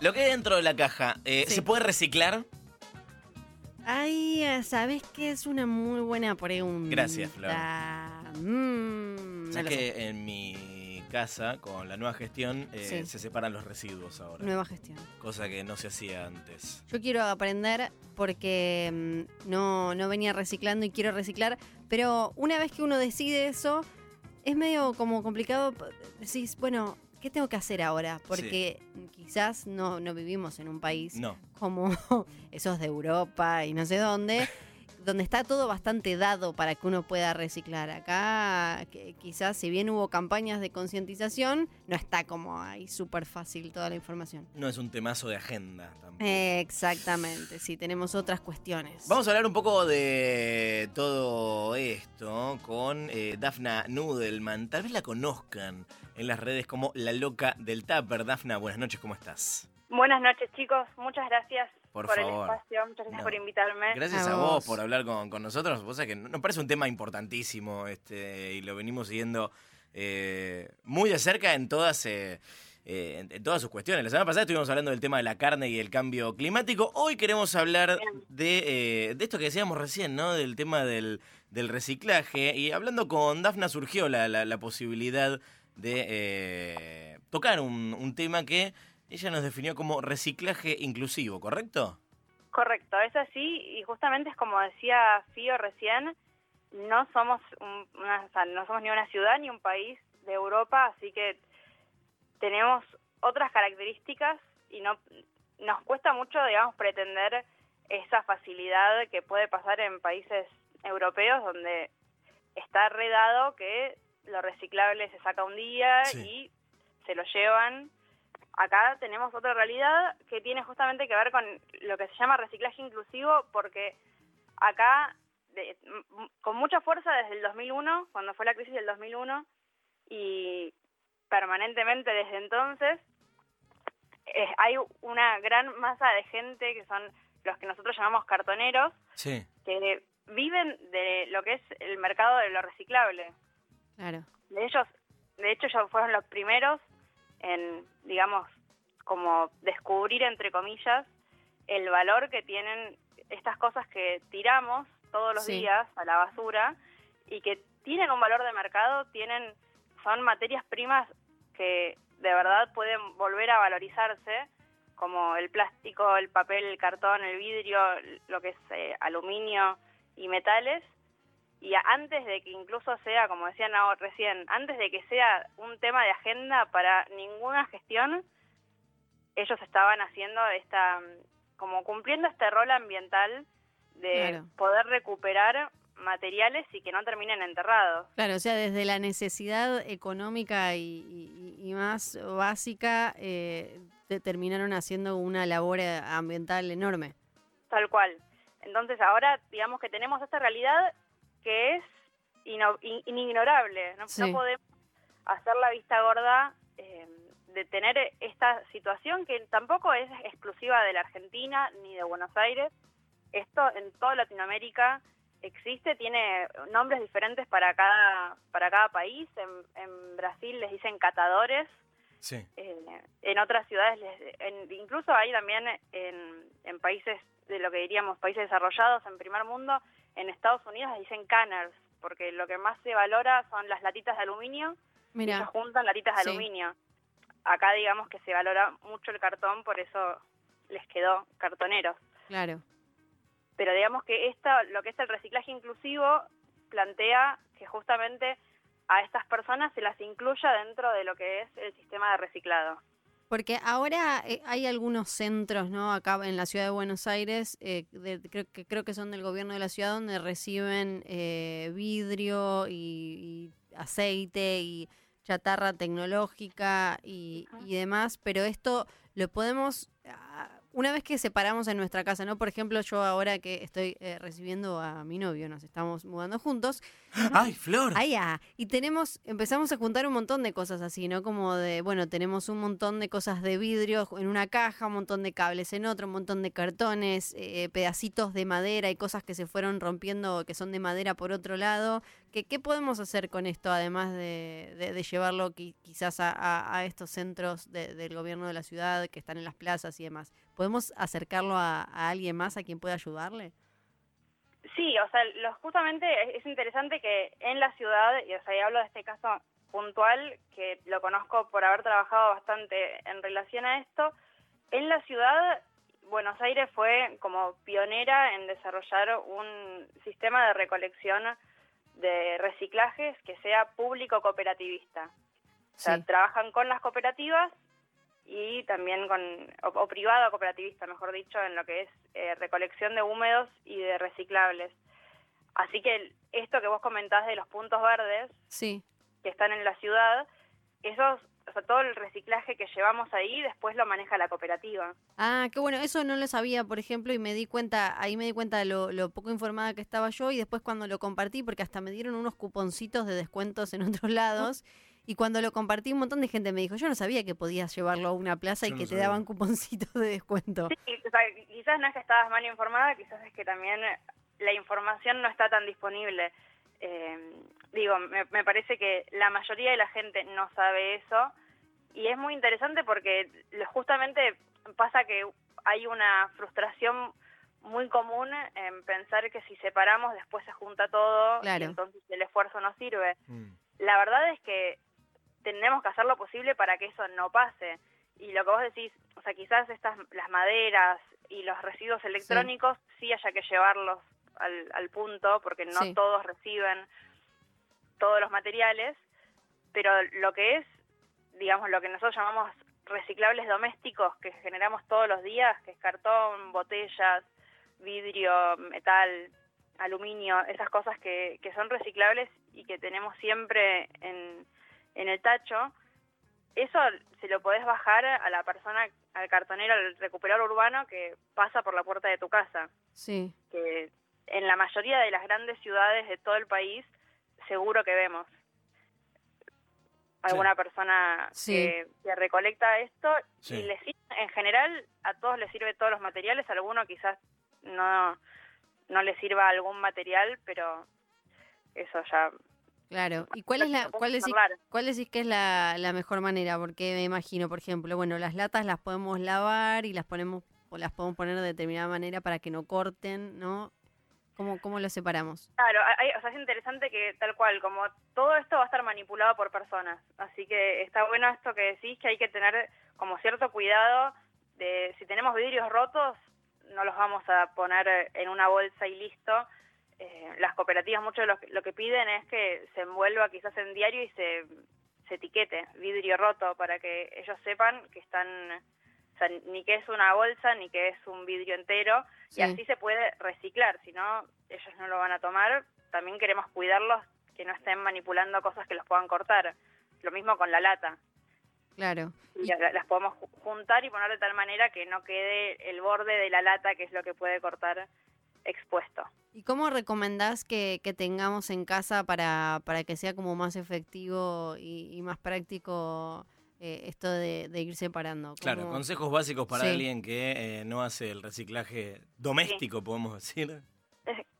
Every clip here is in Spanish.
Lo que hay dentro de la caja, eh, Sí. ¿se puede reciclar? Ay, eh, ¿sabes qué? Es una muy buena pregunta. Gracias, Flor. Mm, ¿Sabes que en mi casa, con la nueva gestión, eh, Sí. se separan los residuos ahora? Nueva gestión. Cosa que no se hacía antes. Yo quiero aprender porque mm, no, no venía reciclando y quiero reciclar, pero una vez que uno decide eso, es medio como complicado. Decís, bueno, ¿qué tengo que hacer ahora? Porque quizás no, no vivimos en un país No. como esos de Europa y no sé dónde, donde está todo bastante dado para que uno pueda reciclar. Acá que quizás si bien hubo campañas de concientización, no está como ahí súper fácil toda la información. No es un temazo de agenda tampoco. Exactamente, sí, tenemos otras cuestiones. Vamos a hablar un poco de todo esto con eh, Dafna Nudelman. Tal vez la conozcan en las redes como la loca del Tupper. Dafna, buenas noches, ¿cómo estás? Buenas noches, chicos. Muchas gracias Por por, favor. el espacio. Muchas gracias No. por invitarme. Gracias A a, vos vos. por hablar con, con nosotros. Vos sabés que nos parece un tema importantísimo este, y lo venimos siguiendo eh, muy de cerca en todas, eh, eh, en, en todas sus cuestiones. La semana pasada estuvimos hablando del tema de la carne y el cambio climático. Hoy queremos hablar de, eh, de esto que decíamos recién, ¿no? Del tema del, del reciclaje. Y hablando con Dafna surgió la, la- la posibilidad de eh, tocar un, un tema que ella nos definió como reciclaje inclusivo, ¿correcto? Correcto, es así y justamente es como decía Fío recién, no somos un- una, o sea, no somos ni una ciudad ni un país de Europa, así que tenemos otras características y no nos cuesta mucho, digamos, pretender esa facilidad que puede pasar en países europeos donde está redado que lo reciclable se saca un día Sí. y se lo llevan. Acá tenemos otra realidad que tiene justamente que ver con lo que se llama reciclaje inclusivo porque acá de- con mucha fuerza desde el 2001, cuando fue la crisis del 2001 y permanentemente desde entonces eh, hay una gran masa de gente que son los que nosotros llamamos cartoneros Sí. que viven de lo que es el mercado de lo reciclable. Claro. De ellos, de hecho, ellos fueron los primeros en, digamos, como descubrir entre comillas el valor que tienen estas cosas que tiramos todos los Sí. días a la basura y que tienen un valor de mercado, tienen son materias primas que de verdad pueden volver a valorizarse como el plástico, el papel, el cartón, el vidrio, lo que es eh, aluminio y metales. Y antes de que incluso sea, como decían ahora recién, antes de que sea un tema de agenda para ninguna gestión, ellos estaban haciendo esta, como cumpliendo este rol ambiental de Claro. poder recuperar materiales y que no terminen enterrados. Claro, o sea, desde la necesidad económica y, y- y más básica, eh, te- terminaron haciendo una labor eh, ambiental enorme. Tal cual. Entonces ahora digamos que tenemos esta realidad que es ino- in- inignorable. No, Sí. no podemos hacer la vista gorda eh, de tener esta situación que tampoco es exclusiva de la Argentina ni de Buenos Aires. Esto en toda Latinoamérica existe, tiene nombres diferentes para cada, para cada país. En, en Brasil les dicen catadores, Sí. eh, en otras ciudades, les- en- incluso hay también en, en países de lo que diríamos países desarrollados en primer mundo, en Estados Unidos les dicen canners, porque lo que más se valora son las latitas de aluminio, Mira, ellos juntan latitas de Sí. aluminio. Acá digamos que se valora mucho el cartón, por eso les quedó cartoneros. claro. Pero digamos que esto, lo que es el reciclaje inclusivo plantea que justamente a estas personas se las incluya dentro de lo que es el sistema de reciclado. Porque ahora eh, hay algunos centros, ¿no? Acá en la ciudad de Buenos Aires, eh, de- creo, que, creo que son del gobierno de la ciudad, donde reciben eh, vidrio y, y aceite y chatarra tecnológica y, y demás, pero esto lo podemos, ah, una vez que separamos en nuestra casa, ¿no? Por ejemplo, yo ahora que estoy eh, recibiendo a mi novio, nos estamos mudando juntos, ¡Ay, Flor! Ah, ya. Y tenemos, empezamos a juntar un montón de cosas así, ¿no? Como de, bueno, tenemos un montón de cosas de vidrio en una caja, un montón de cables en otro, un montón de cartones, eh, pedacitos de madera y cosas que se fueron rompiendo que son de madera por otro lado, ¿Qué, podemos hacer con esto, además de, llevarlo quizás a, estos centros del gobierno de la ciudad que están en las plazas y demás? ¿Podemos acercarlo a, alguien más a quien pueda ayudarle? Sí, o sea, justamente es interesante que en la ciudad, y o sea, y hablo de este caso puntual, que lo conozco por haber trabajado bastante en relación a esto, en la ciudad Buenos Aires fue como pionera en desarrollar un sistema de recolección de reciclajes que sea público cooperativista. O sea, trabajan con las cooperativas y también con, o, privado cooperativista, mejor dicho, en lo que es eh, recolección de húmedos y de reciclables. Así que esto que vos comentás de los puntos verdes, sí. que están en la ciudad, esos o sea, todo el reciclaje que llevamos ahí después lo maneja la cooperativa. Ah, qué bueno, eso no lo sabía, por ejemplo, y me di cuenta, ahí me di cuenta de lo, poco informada que estaba yo y después cuando lo compartí, porque hasta me dieron unos cuponcitos de descuentos en otros lados. Y cuando lo compartí, un montón de gente me dijo, yo no sabía que podías llevarlo a una plaza y que te daban cuponcitos de descuento. Sí, o sea, quizás no es que estabas mal informada, quizás es que también la información no está tan disponible. Eh, digo, me, me, parece que la mayoría de la gente no sabe eso y es muy interesante porque justamente pasa que hay una frustración muy común en pensar que si separamos después se junta todo y entonces el esfuerzo no sirve. Mm. La verdad es que tenemos que hacer lo posible para que eso no pase. Y lo que vos decís, o sea, quizás estas las maderas y los residuos electrónicos sí, haya que llevarlos al, al punto porque no todos reciben todos los materiales, pero lo que es, digamos, lo que nosotros llamamos reciclables domésticos que generamos todos los días, que es cartón, botellas, vidrio, metal, aluminio, esas cosas que, que son reciclables y que tenemos siempre en, en el tacho, eso se lo podés bajar a la persona, al cartonero, al recuperador urbano que pasa por la puerta de tu casa. Sí. Que en la mayoría de las grandes ciudades de todo el país seguro que vemos alguna persona que, recolecta esto y les en general a todos les sirve todos los materiales, a alguno quizás no no les sirva algún material, pero eso ya Claro, ¿y cuál es la cuál decís, cuál decís que es la, la mejor manera? Porque me imagino, por ejemplo, bueno, las latas las podemos lavar y las ponemos o las podemos poner de determinada manera para que no corten, ¿no? ¿Cómo, ¿Cómo lo separamos? Claro, o sea, es interesante que tal cual, como todo esto va a estar manipulado por personas, así que está bueno esto que decís, que hay que tener como cierto cuidado de si tenemos vidrios rotos, no los vamos a poner en una bolsa y listo. Eh, las cooperativas mucho lo, lo, que piden es que se envuelva quizás en diario y se, se etiquete vidrio roto para que ellos sepan que están o sea, ni que es una bolsa, ni que es un vidrio entero, y así se puede reciclar, si no, ellos no lo van a tomar. También queremos cuidarlos, que no estén manipulando cosas que los puedan cortar. Lo mismo con la lata. Claro. Y las podemos juntar y poner de tal manera que no quede el borde de la lata, que es lo que puede cortar expuesto. ¿Y cómo recomendás que, que tengamos en casa para, para que sea como más efectivo y, y más práctico eh, esto de, ir separando. Claro, consejos básicos para alguien que eh, no hace el reciclaje doméstico, podemos decir.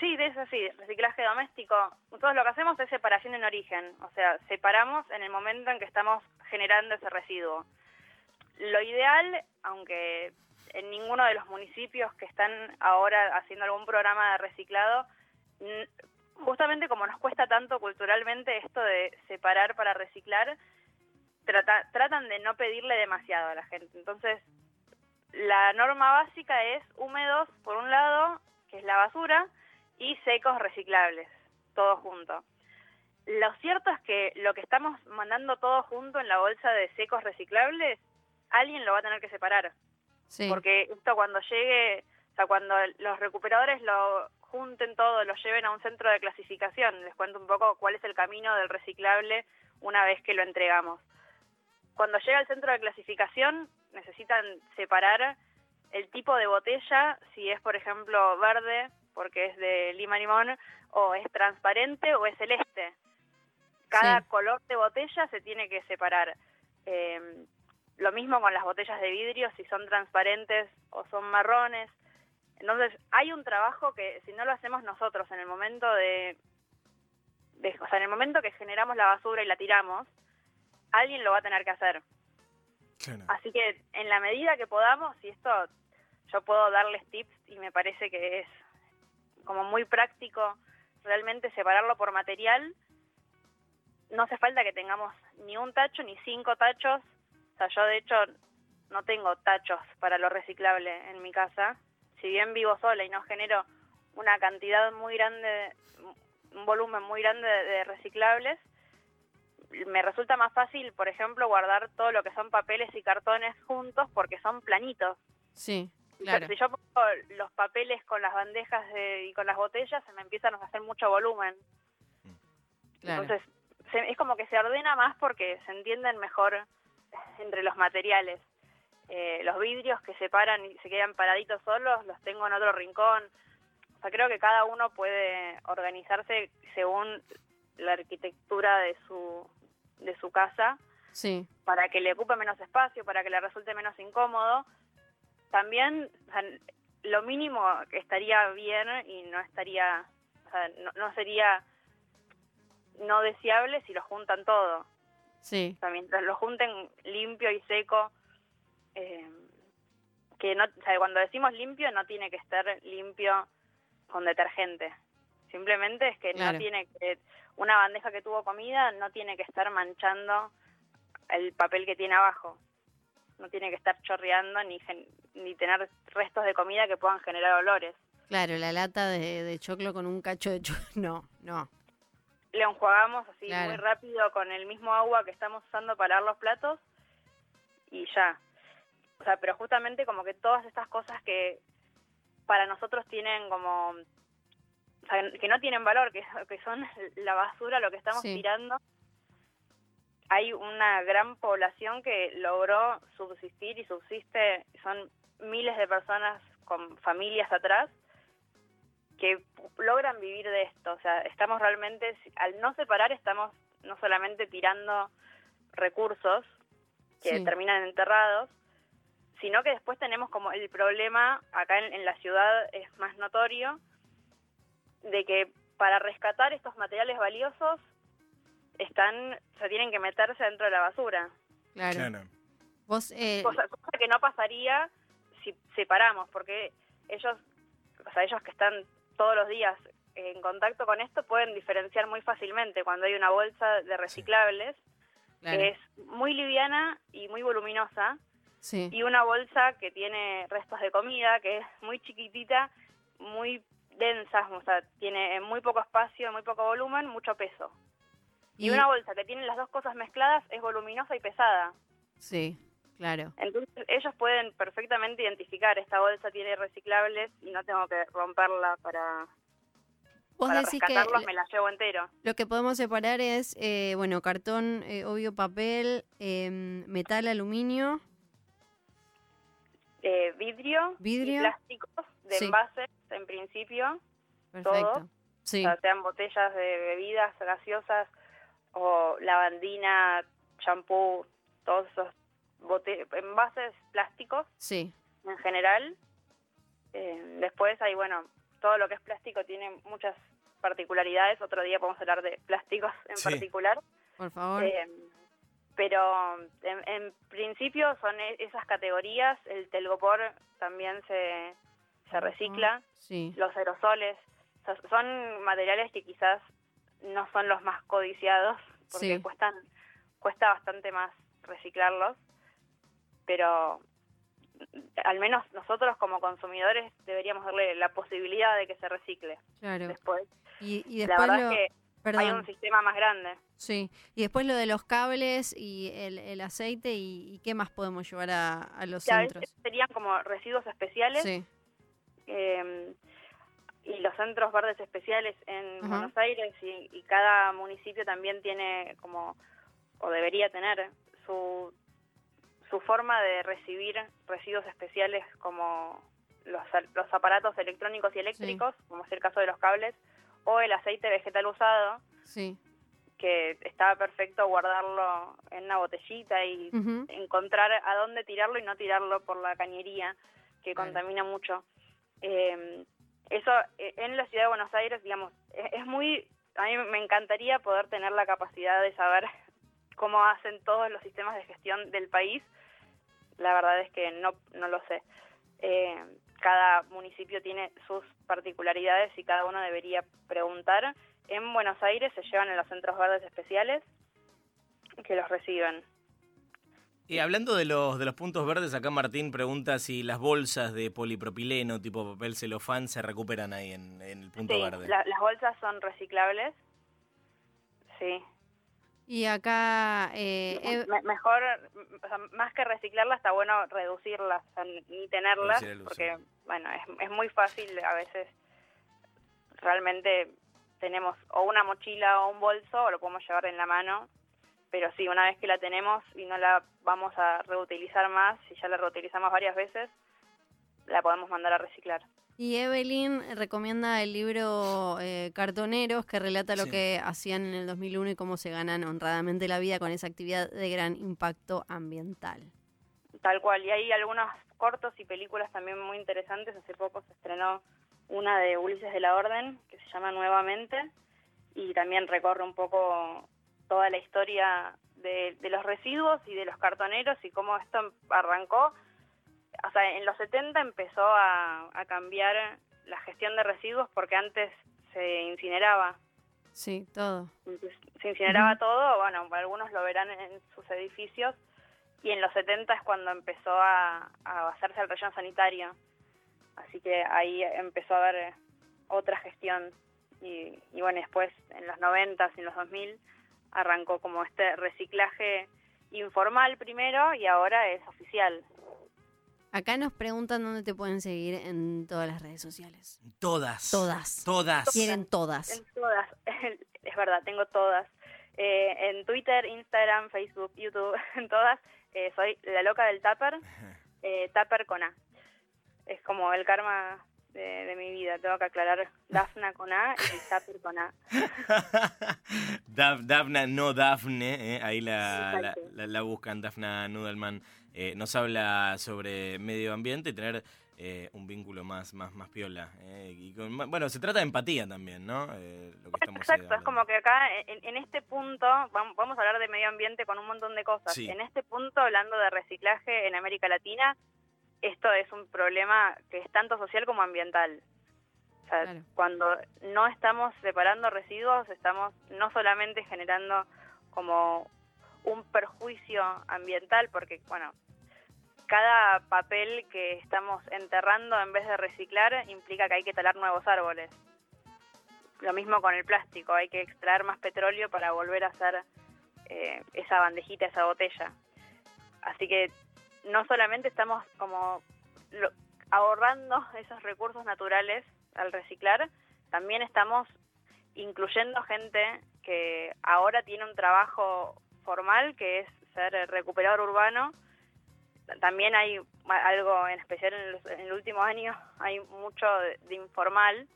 Sí, de eso sí, reciclaje doméstico. Nosotros lo que hacemos es separación en origen, o sea, separamos en el momento en que estamos generando ese residuo. Lo ideal, aunque en ninguno de los municipios que están ahora haciendo algún programa de reciclado, justamente como nos cuesta tanto culturalmente esto de separar para reciclar, tratan de no pedirle demasiado a la gente. Entonces, la norma básica es húmedos por un lado, que es la basura, y secos reciclables, todo junto. Lo cierto es que lo que estamos mandando todo junto en la bolsa de secos reciclables, alguien lo va a tener que separar. Porque esto cuando llegue, o sea, cuando los recuperadores lo junten todo, lo lleven a un centro de clasificación, les cuento un poco cuál es el camino del reciclable una vez que lo entregamos. Cuando llega al centro de clasificación necesitan separar el tipo de botella, si es por ejemplo verde, porque es de lima limón, o es transparente o es celeste. Cada color de botella se tiene que separar. Em, lo mismo con las botellas de vidrio, si son transparentes o son marrones. Entonces, hay un trabajo que si no lo hacemos nosotros en el momento de, de- o sea, en el momento que generamos la basura y la tiramos, alguien lo va a tener que hacer. Claro. Así que en la medida que podamos, y esto yo puedo darles tips y me parece que es como muy práctico realmente separarlo por material, no hace falta que tengamos ni un tacho ni cinco tachos. O sea, yo de hecho no tengo tachos para lo reciclable en mi casa. Si bien vivo sola y no genero una cantidad muy grande, un volumen muy grande de, de reciclables, me resulta más fácil, por ejemplo, guardar todo lo que son papeles y cartones juntos porque son planitos. Sí, claro. Si yo pongo los papeles con las bandejas de- y con las botellas, se me empiezan a hacer mucho volumen. claro. Entonces, se- es como que se ordena más porque se entienden mejor entre los materiales. Eh, los vidrios que se paran y se quedan paraditos solos, los tengo en otro rincón. O sea, creo que cada uno puede organizarse según la arquitectura de su, de su casa Sí, para que le ocupe menos espacio, para que le resulte menos incómodo. También, o sea, lo mínimo que estaría bien y no estaría, o sea, no, no sería no deseable si lo juntan todo. sí, O sea, mientras lo junten limpio y seco, eh, que no, o sea, cuando decimos limpio no tiene que estar limpio con detergente. Simplemente es que Claro. no tiene que, una bandeja que tuvo comida no tiene que estar manchando el papel que tiene abajo. No tiene que estar chorreando ni, gen- ni tener restos de comida que puedan generar olores. claro, la lata de, de choclo con un cacho de choclo. No, no. lo enjuagamos así Claro. muy rápido con el mismo agua que estamos usando para lavar los platos y ya. O sea, pero justamente como que todas estas cosas que para nosotros tienen como, que no tienen valor, que, que son la basura, lo que estamos Sí. tirando, hay una gran población que logró subsistir y subsiste, son miles de personas con familias atrás que logran vivir de esto. O sea, estamos realmente, al no separar, estamos no solamente tirando recursos que Sí. terminan enterrados, sino que después tenemos como el problema, acá en, en la ciudad es más notorio, de que para rescatar estos materiales valiosos están, o sea, tienen que meterse dentro de la basura. Claro. Claro. Vos, eh, Cosa, cosa que no pasaría si separamos, porque ellos, o sea, ellos que están todos los días en contacto con esto pueden diferenciar muy fácilmente cuando hay una bolsa de reciclables claro, que es muy liviana y muy voluminosa sí, y una bolsa que tiene restos de comida que es muy chiquitita, muy densa, o sea, tiene muy poco espacio, muy poco volumen, mucho peso. Y, Y- una bolsa que tiene las dos cosas mezcladas es voluminosa y pesada. sí, claro. Entonces ellos pueden perfectamente identificar esta bolsa tiene reciclables y no tengo que romperla para, Vos para decís que me la llevo entero. lo que podemos separar es, eh, bueno, cartón, eh, obvio, papel, em, metal, aluminio, Eh, vidrio, Vidrio. y plásticos de Sí. envases en principio, perfecto. Sí, o sea, sean botellas de bebidas gaseosas o lavandina, champú, todos esos envases plásticos sí, en general. Eh, después hay, bueno, todo lo que es plástico tiene muchas particularidades. Otro día podemos hablar de plásticos en Sí. particular. por favor. Eh, pero en, en principio son e- esas categorías. El telgopor también se, se recicla. Sí, Los aerosoles. O sea, son materiales que quizás no son los más codiciados porque Sí. cuestan cuesta bastante más reciclarlos. Pero al menos nosotros como consumidores deberíamos darle la posibilidad de que se recicle claro. después. Y, y La después verdad lo, es que hay un sistema más grande. sí, y después lo de los cables y el, el aceite y, y qué más podemos llevar a, a los centros. serían como residuos especiales Sí, eh, y los centros verdes especiales en. Buenos Aires y, y cada municipio también tiene como, o debería tener, su, su forma de recibir residuos especiales como los, los aparatos electrónicos y eléctricos, como es el caso de los cables, o el aceite vegetal usado, sí. que estaba perfecto guardarlo en una botellita y encontrar a dónde tirarlo y no tirarlo por la cañería, que contamina mucho. Eh, eso eh, en la ciudad de Buenos Aires, digamos, es, es muy a mí me encantaría poder tener la capacidad de saber cómo hacen todos los sistemas de gestión del país. La verdad es que no, no lo sé. Eh, cada municipio tiene sus particularidades y cada uno debería preguntar. En Buenos Aires se llevan en los centros verdes especiales que los reciben. Y hablando de los, de los puntos verdes, acá Martín pregunta si las bolsas de polipropileno tipo papel celofán se recuperan ahí en, el punto sí, verde. las bolsas son reciclables. Sí. Y acá... Eh, mejor, más que reciclarlas, está bueno reducirlas, ni tenerlas, porque, bueno, es, es muy fácil a veces. Realmente tenemos o una mochila o un bolso, o lo podemos llevar en la mano, pero sí, una vez que la tenemos y no la vamos a reutilizar más, si ya la reutilizamos varias veces, la podemos mandar a reciclar. Y Evelyn recomienda el libro eh, Cartoneros, que relata lo que hacían en el 2001 y cómo se ganan honradamente la vida con esa actividad de gran impacto ambiental. Tal cual, y hay algunos cortos y películas también muy interesantes. Hace poco se estrenó una de Ulises de la Orden, que se llama Nuevamente, y también recorre un poco toda la historia de, los residuos y de los cartoneros y cómo esto arrancó. O sea, en los 70 empezó a, cambiar la gestión de residuos porque antes se incineraba. Sí, todo. se incineraba todo, bueno, algunos lo verán en sus edificios, y en los 70 es cuando empezó a, a hacerse el relleno sanitario. Así que ahí empezó a haber otra gestión. Y, y bueno, después en los 90 y en los 2000 arrancó como este reciclaje informal primero y ahora es oficial. Acá nos preguntan dónde te pueden seguir en todas las redes sociales. Todas. Todas. Todas. Quieren todas. En todas. Es verdad, tengo todas. Eh, en Twitter, Instagram, Facebook, YouTube, en todas. Eh, soy la loca del Tupper. Eh, Tupper con A. Es como el karma de, mi vida. Tengo que aclarar Dafna con A y Zapper con A. Dafna, no Dafne, eh, ahí la, la, buscan, Dafna Nudelman. Eh, nos habla sobre medio ambiente y tener eh, un vínculo más, más, más piola. y bueno, se trata de empatía también, ¿no? Lo que Exacto, es como que acá en, este punto, vamos, a hablar de medio ambiente con un montón de cosas. En este punto, hablando de reciclaje en América Latina, esto es un problema que es tanto social como ambiental. O sea, cuando no estamos separando residuos, estamos no solamente generando como un perjuicio ambiental, porque, bueno, cada papel que estamos enterrando en vez de reciclar implica que hay que talar nuevos árboles. Lo mismo con el plástico, hay que extraer más petróleo para volver a hacer eh, esa bandejita, esa botella. Así que no solamente estamos como ahorrando esos recursos naturales al reciclar, también estamos incluyendo gente que ahora tiene un trabajo formal que es ser recuperador urbano. También hay algo en especial en, el último año, hay mucho de, informal,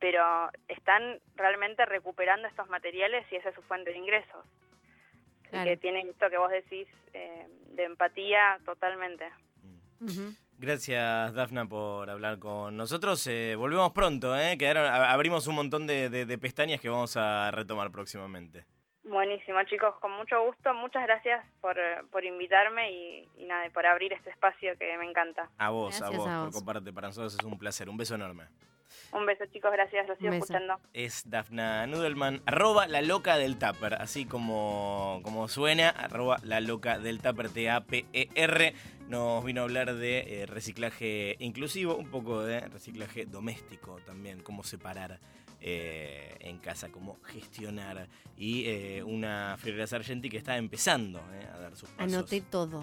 pero están realmente recuperando estos materiales y esa es su fuente de ingresos. Que tienen esto que vos decís eh, de empatía totalmente. Gracias, Dafna, por hablar con nosotros. Eh, volvemos pronto, ¿eh? Quedaron, abrimos un montón de, pestañas que vamos a retomar próximamente. Buenísimo, chicos, con mucho gusto. Muchas gracias por, por invitarme y, nada, por abrir este espacio que me encanta. A vos, a vos, por compartir. Para nosotros es un placer. Un beso enorme. Un beso, chicos, gracias, lo sigo escuchando. Es Dafna Nudelman, arroba la loca del Tupper, así como, como suena, arroba la loca del Tupper, T-A-P-E-R. Nos vino a hablar de eh, reciclaje inclusivo, un poco de reciclaje doméstico también, cómo separar eh, en casa, cómo gestionar. Y eh, una Fiorella Sargenti que está empezando a dar sus pasos. Anoté todo.